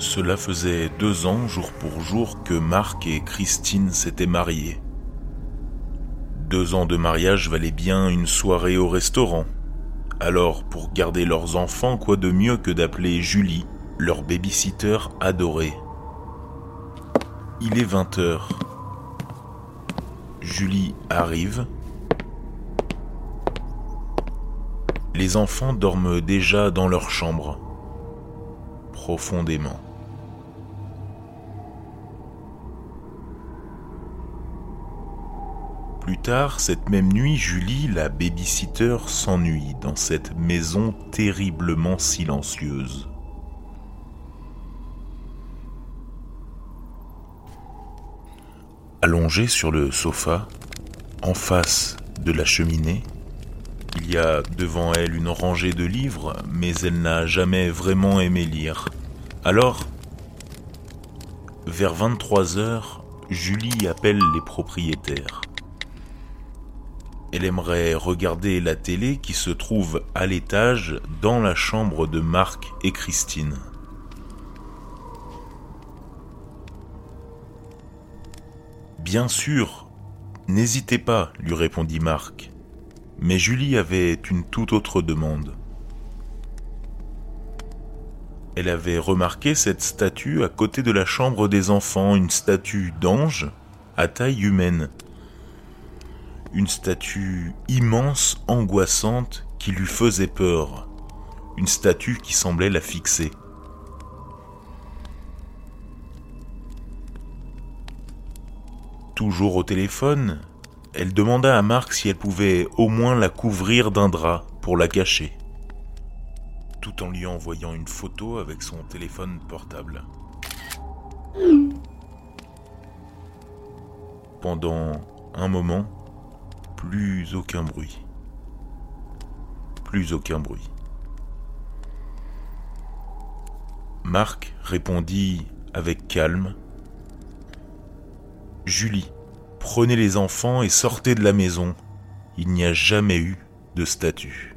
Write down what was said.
Cela faisait deux ans, jour pour jour, que Marc et Christine s'étaient mariés. Deux ans de mariage valaient bien une soirée au restaurant. Alors, pour garder leurs enfants, quoi de mieux que d'appeler Julie, leur babysitter adorée. Il est 20 heures. Julie arrive. Les enfants dorment déjà dans leur chambre, profondément. Plus tard, cette même nuit, Julie, la babysitter, s'ennuie dans cette maison terriblement silencieuse. Allongée sur le sofa, en face de la cheminée, il y a devant elle une rangée de livres, mais elle n'a jamais vraiment aimé lire. Alors, vers 23 heures, Julie appelle les propriétaires. Elle aimerait regarder la télé qui se trouve à l'étage dans la chambre de Marc et Christine. Bien sûr, n'hésitez pas, lui répondit Marc. Mais Julie avait une toute autre demande. Elle avait remarqué cette statue à côté de la chambre des enfants, une statue d'ange à taille humaine. Une statue immense, angoissante, qui lui faisait peur. Une statue qui semblait la fixer. Toujours au téléphone, elle demanda à Marc si elle pouvait au moins la couvrir d'un drap pour la cacher, tout en lui envoyant une photo avec son téléphone portable. Pendant un moment, plus aucun bruit. Plus aucun bruit. Marc répondit avec calme Julie, prenez les enfants et sortez de la maison. Il n'y a jamais eu de statue.